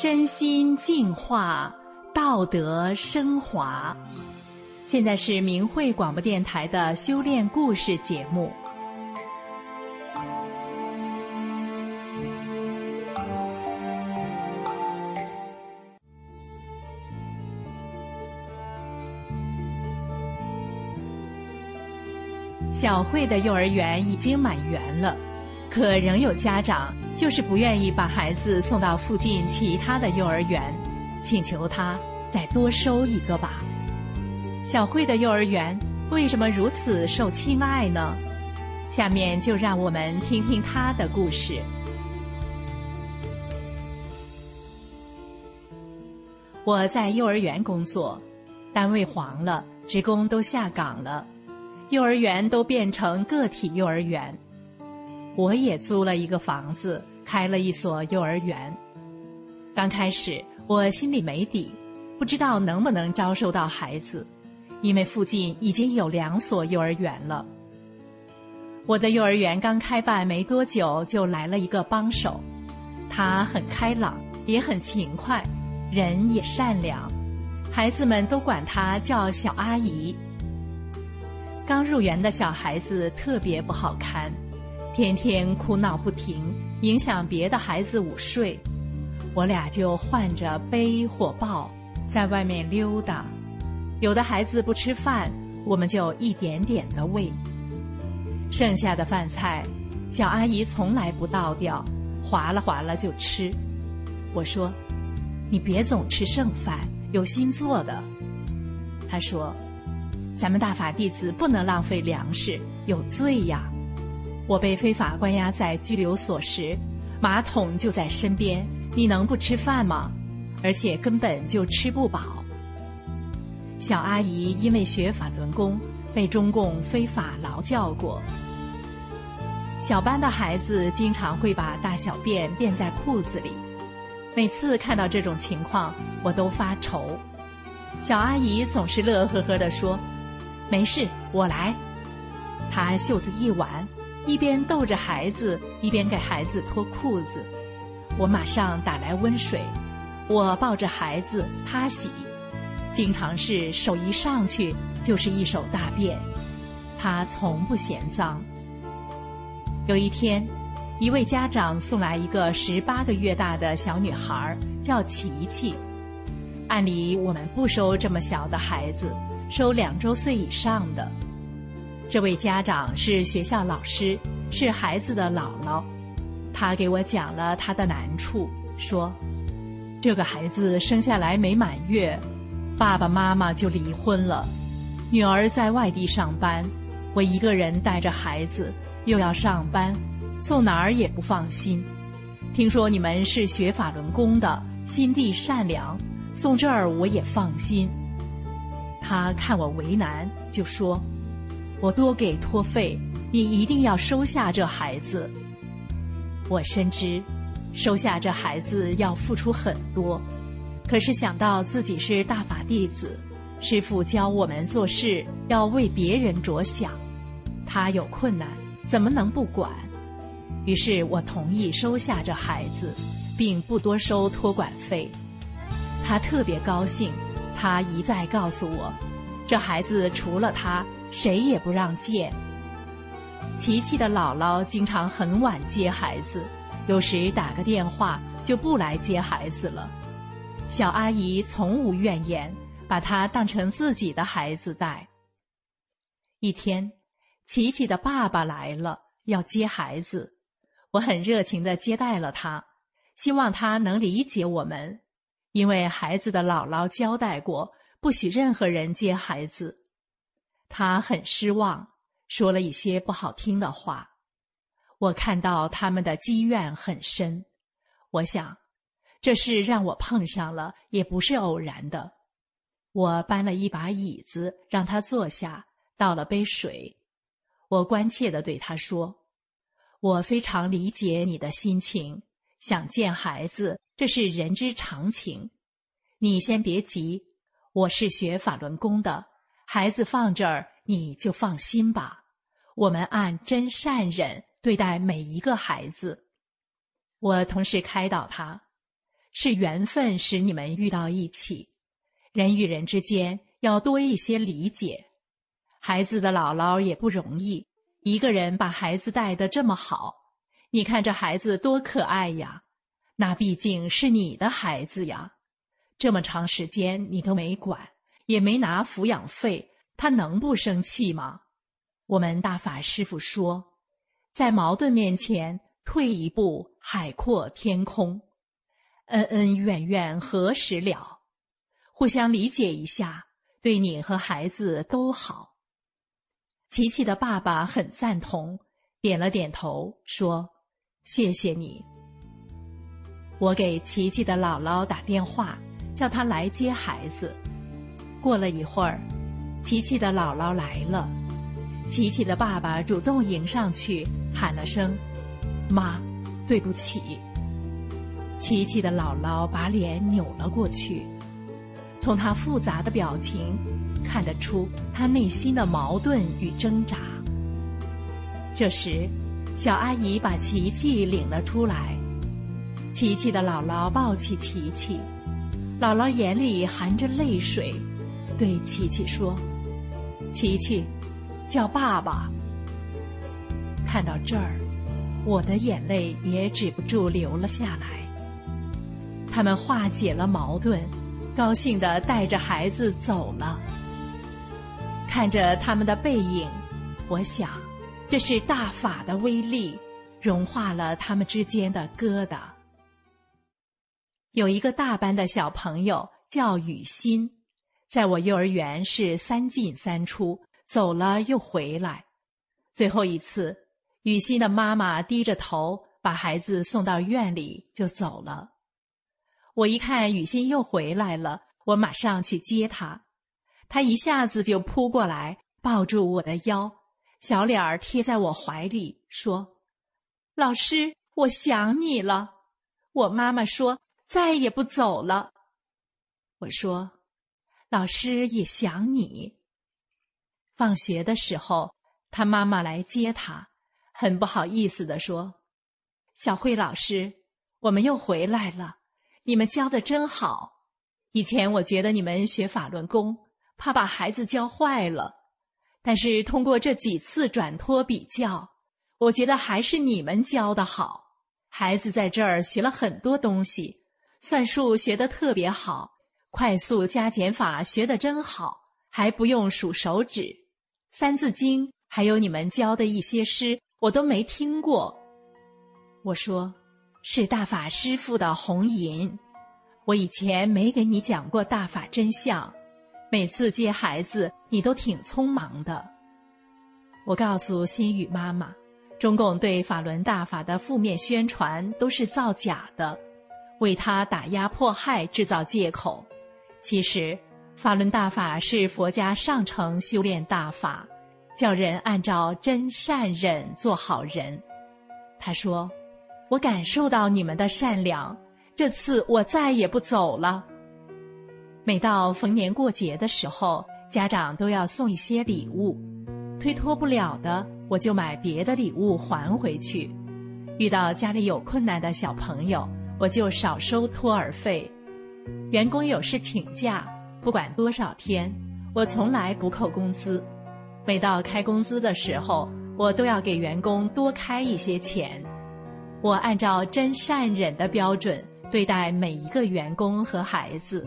身心净化，道德升华。现在是明慧广播电台的修炼故事节目。小慧的幼儿园已经满员了。可仍有家长就是不愿意把孩子送到附近其他的幼儿园，请求他再多收一个吧。小慧的幼儿园为什么如此受亲爱呢？下面就让我们听听她的故事。我在幼儿园工作，单位黄了，职工都下岗了，幼儿园都变成个体幼儿园。我也租了一个房子，开了一所幼儿园。刚开始我心里没底，不知道能不能招收到孩子，因为附近已经有两所幼儿园了。我的幼儿园刚开办没多久，就来了一个帮手，他很开朗，也很勤快，人也善良，孩子们都管他叫小阿姨。刚入园的小孩子特别不好看。天天哭闹不停，影响别的孩子午睡。我俩就换着背或抱，在外面溜达。有的孩子不吃饭，我们就一点点的喂。剩下的饭菜，小阿姨从来不倒掉，划拉划拉就吃。我说：“你别总吃剩饭，有新做的。”她说：“咱们大法弟子不能浪费粮食，有罪呀。”我被非法关押在拘留所时，马桶就在身边，你能不吃饭吗？而且根本就吃不饱。小阿姨因为学法轮功，被中共非法劳教过。小班的孩子经常会把大小便便在裤子里，每次看到这种情况，我都发愁。小阿姨总是乐呵呵地说：“没事，我来。”她袖子一挽。一边逗着孩子，一边给孩子脱裤子。我马上打来温水，我抱着孩子，他洗。经常是手一上去就是一手大便，他从不嫌脏。有一天，一位家长送来一个十八个月大的小女孩，叫琪琪。按理我们不收这么小的孩子，收两周岁以上的。这位家长是学校老师，是孩子的姥姥。他给我讲了他的难处，说：“这个孩子生下来没满月，爸爸妈妈就离婚了，女儿在外地上班，我一个人带着孩子，又要上班，送哪儿也不放心。听说你们是学法轮功的，心地善良，送这儿我也放心。”他看我为难，就说。我多给托费，你一定要收下这孩子。我深知，收下这孩子要付出很多，可是想到自己是大法弟子，师父教我们做事要为别人着想，他有困难怎么能不管？于是我同意收下这孩子，并不多收托管费。他特别高兴，他一再告诉我，这孩子除了他。谁也不让见。琪琪的姥姥经常很晚接孩子，有时打个电话就不来接孩子了。小阿姨从无怨言，把他当成自己的孩子带。一天，琪琪的爸爸来了，要接孩子，我很热情的接待了他，希望他能理解我们，因为孩子的姥姥交代过，不许任何人接孩子。他很失望，说了一些不好听的话。我看到他们的积怨很深，我想，这事让我碰上了，也不是偶然的。我搬了一把椅子让他坐下，倒了杯水。我关切地对他说：“我非常理解你的心情，想见孩子，这是人之常情。你先别急，我是学法轮功的，孩子放这儿你就放心吧。我们按真善忍对待每一个孩子。”我同时开导他：“是缘分使你们遇到一起。”人与人之间要多一些理解，孩子的姥姥也不容易，一个人把孩子带得这么好，你看这孩子多可爱呀！那毕竟是你的孩子呀，这么长时间你都没管，也没拿抚养费，他能不生气吗？我们大法师父说，在矛盾面前退一步，海阔天空，恩恩怨怨何时了？互相理解一下，对你和孩子都好。琪琪的爸爸很赞同，点了点头，说：“谢谢你。”我给琪琪的姥姥打电话，叫她来接孩子。过了一会儿，琪琪的姥姥来了，琪琪的爸爸主动迎上去，喊了声：“妈，对不起。”琪琪的姥姥把脸扭了过去。从他复杂的表情，看得出他内心的矛盾与挣扎。这时，小阿姨把琪琪领了出来。琪琪的姥姥抱起琪琪，姥姥眼里含着泪水，对琪琪说：“琪琪，叫爸爸。”看到这儿，我的眼泪也止不住流了下来。他们化解了矛盾。高兴地带着孩子走了，看着他们的背影，我想，这是大法的威力，融化了他们之间的疙瘩。有一个大班的小朋友叫雨欣，在我幼儿园是三进三出，走了又回来。最后一次，雨欣的妈妈低着头把孩子送到院里就走了。我一看雨欣又回来了，我马上去接她，她一下子就扑过来，抱住我的腰，小脸儿贴在我怀里，说：“老师，我想你了。我妈妈说再也不走了。”我说：“老师也想你。”放学的时候，他妈妈来接他，很不好意思地说：“小慧老师，我们又回来了。”你们教的真好，以前我觉得你们学法轮功怕把孩子教坏了，但是通过这几次转托比较，我觉得还是你们教的好。孩子在这儿学了很多东西，算术学得特别好，快速加减法学得真好，还不用数手指。三字经还有你们教的一些诗，我都没听过。我说。是大法师父的红银，我以前没给你讲过大法真相。每次接孩子，你都挺匆忙的。我告诉心雨妈妈，中共对法轮大法的负面宣传都是造假的，为他打压迫害制造借口。其实，法轮大法是佛家上乘修炼大法，叫人按照真善忍做好人。他说。我感受到你们的善良，这次我再也不走了。每到逢年过节的时候，家长都要送一些礼物，推脱不了的，我就买别的礼物还回去。遇到家里有困难的小朋友，我就少收托儿费。员工有事请假，不管多少天，我从来不扣工资。每到开工资的时候，我都要给员工多开一些钱。我按照真善忍的标准对待每一个员工和孩子。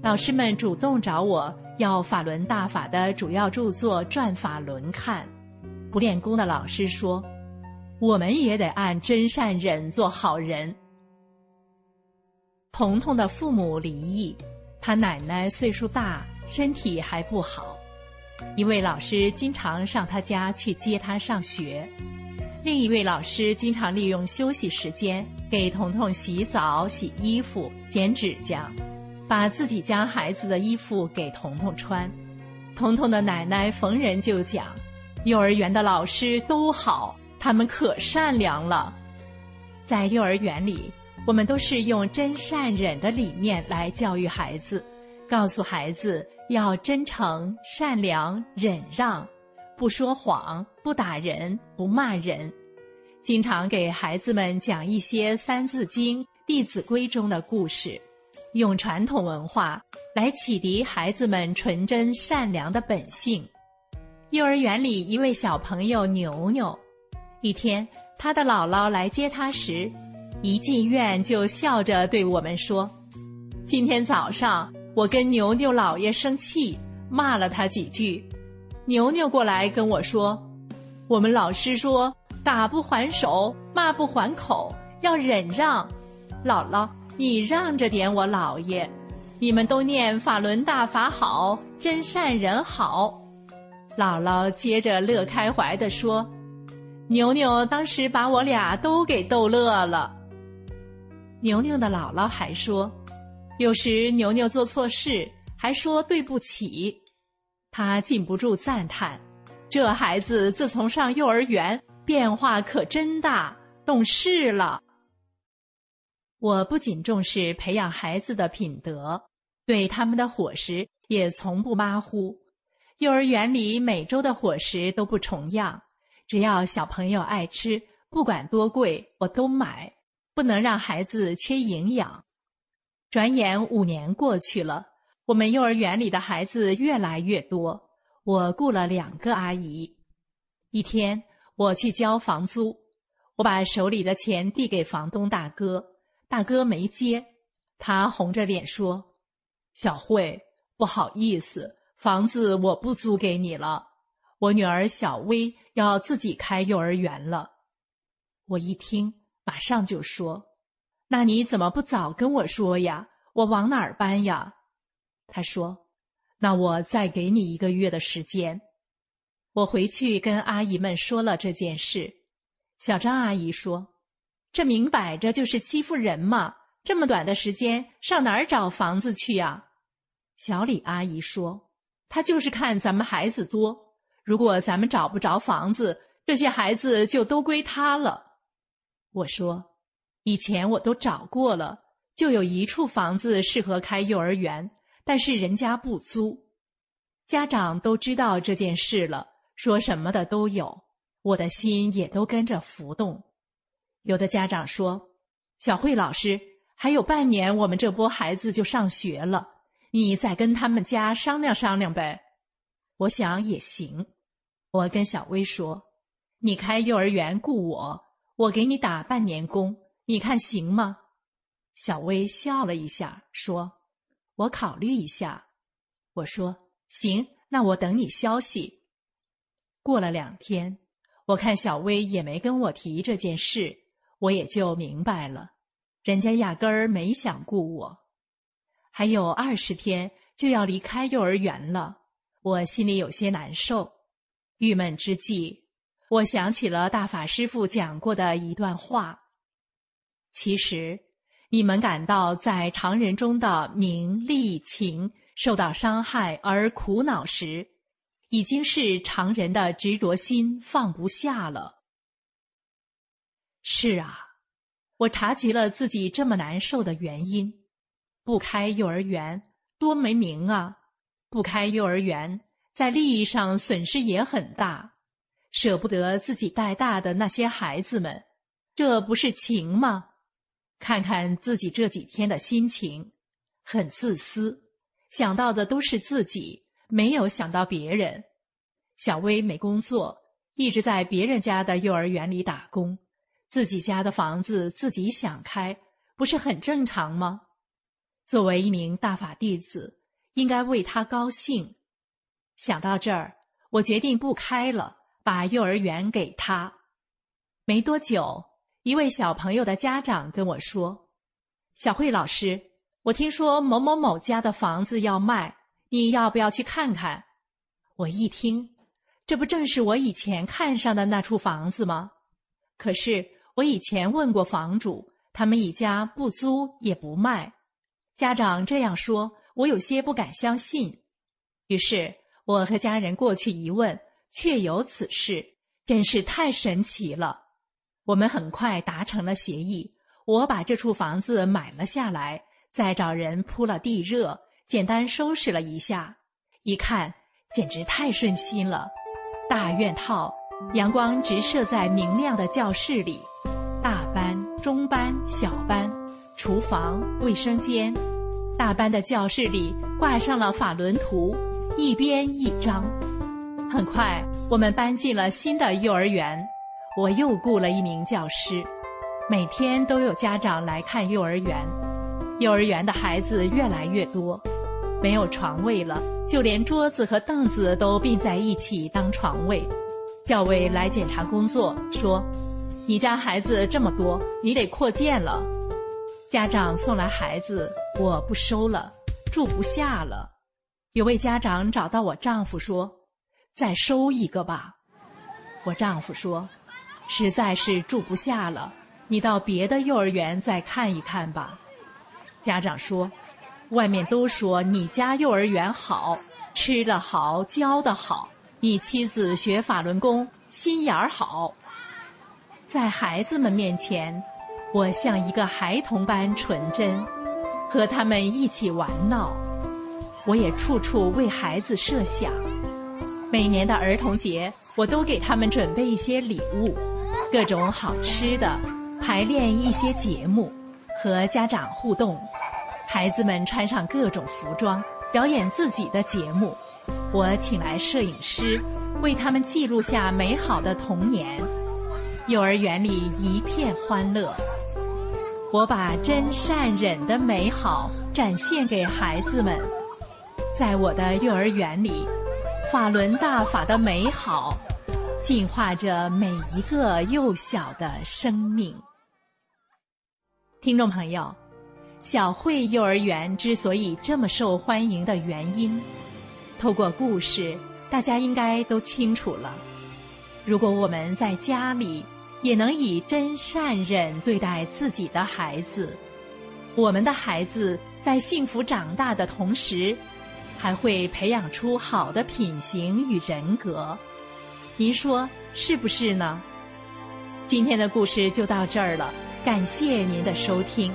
老师们主动找我要法轮大法的主要著作《转法轮》看。不练功的老师说：“我们也得按真善忍做好人。”彤彤的父母离异，他奶奶岁数大，身体还不好。一位老师经常上他家去接他上学。另一位老师经常利用休息时间给彤彤洗澡、洗衣服、剪指甲。把自己家孩子的衣服给彤彤穿。彤彤的奶奶逢人就讲，幼儿园的老师都好，他们可善良了。在幼儿园里，我们都是用真善忍的理念来教育孩子，告诉孩子要真诚、善良、忍让，不说谎，不打人，不骂人。经常给孩子们讲一些《三字经》《弟子规》中的故事，用传统文化来启迪孩子们纯真善良的本性。幼儿园里一位小朋友牛牛，一天他的姥姥来接他时，一进院就笑着对我们说：“今天早上我跟牛牛姥爷生气，骂了他几句。牛牛过来跟我说，我们老师说。”打不还手，骂不还口，要忍让。姥姥，你让着点我姥爷。你们都念法轮大法好，真善人好。姥姥接着乐开怀地说：“牛牛当时把我俩都给逗乐了。”牛牛的姥姥还说：“有时牛牛做错事，还说对不起。”他禁不住赞叹：“这孩子自从上幼儿园。”变化可真大，懂事了。我不仅重视培养孩子的品德，对他们的伙食也从不马虎。幼儿园里每周的伙食都不重样，只要小朋友爱吃，不管多贵我都买，不能让孩子缺营养。转眼五年过去了，我们幼儿园里的孩子越来越多，我雇了两个阿姨。一天。我去交房租，我把手里的钱递给房东大哥，大哥没接，他红着脸说：“小慧，不好意思，房子我不租给你了，我女儿小薇要自己开幼儿园了。”我一听，马上就说：“那你怎么不早跟我说呀？我往哪儿搬呀？”他说：“那我再给你一个月的时间。”我回去跟阿姨们说了这件事，小张阿姨说：“这明摆着就是欺负人嘛！这么短的时间，上哪儿找房子去呀？”小李阿姨说：“他就是看咱们孩子多，如果咱们找不着房子，这些孩子就都归他了。”我说：“以前我都找过了，就有一处房子适合开幼儿园，但是人家不租，家长都知道这件事了。”说什么的都有，我的心也都跟着浮动。有的家长说：“小慧老师，还有半年，我们这波孩子就上学了，你再跟他们家商量商量呗。”我想也行。我跟小薇说：“你开幼儿园雇我，我给你打半年工，你看行吗？”小薇笑了一下，说：“我考虑一下。”我说：“行，那我等你消息。”过了两天，我看小薇也没跟我提这件事，我也就明白了，人家压根儿没想雇我。还有二十天就要离开幼儿园了，我心里有些难受。郁闷之际，我想起了大法师父讲过的一段话：其实，你们感到在常人中的名利情受到伤害而苦恼时。已经是常人的执着心放不下了。是啊，我察觉了自己这么难受的原因。不开幼儿园多没名啊！不开幼儿园，在利益上损失也很大，舍不得自己带大的那些孩子们，这不是情吗？看看自己这几天的心情，很自私，想到的都是自己。没有想到别人，小薇没工作，一直在别人家的幼儿园里打工，自己家的房子自己想开，不是很正常吗？作为一名大法弟子，应该为他高兴。想到这儿，我决定不开了，把幼儿园给他。没多久，一位小朋友的家长跟我说：“小慧老师，我听说某某某家的房子要卖。”你要不要去看看？我一听，这不正是我以前看上的那处房子吗？可是我以前问过房主，他们一家不租也不卖。家长这样说，我有些不敢相信。于是我和家人过去一问，确有此事，真是太神奇了。我们很快达成了协议，我把这处房子买了下来，再找人铺了地热，简单收拾了一下，一看简直太顺心了。大院套，阳光直射在明亮的教室里，大班、中班、小班，厨房、卫生间，大班的教室里挂上了法轮图。一边一张，很快我们搬进了新的幼儿园。我又雇了一名教师，每天都有家长来看幼儿园。幼儿园的孩子越来越多，没有床位了，就连桌子和凳子都并在一起当床位。教委来检查工作，说：“你家孩子这么多，你得扩建了。”家长送来孩子，我不收了，住不下了。有位家长找到我丈夫说：“再收一个吧。”我丈夫说：“实在是住不下了，你到别的幼儿园再看一看吧。”家长说：“外面都说你家幼儿园好，吃的好，教的好，你妻子学法轮功心眼儿好。”在孩子们面前，我像一个孩童般纯真，和他们一起玩闹。我也处处为孩子设想，每年的儿童节，我都给他们准备一些礼物，各种好吃的，排练一些节目，和家长互动。孩子们穿上各种服装，表演自己的节目。我请来摄影师，为他们记录下美好的童年。幼儿园里一片欢乐。我把真善忍的美好展现给孩子们。在我的幼儿园里，法轮大法的美好，净化着每一个幼小的生命。听众朋友，小慧幼儿园之所以这么受欢迎的原因，透过故事，大家应该都清楚了。如果我们在家里也能以真善忍对待自己的孩子，我们的孩子在幸福长大的同时，还会培养出好的品行与人格，您说是不是呢？今天的故事就到这儿了，感谢您的收听。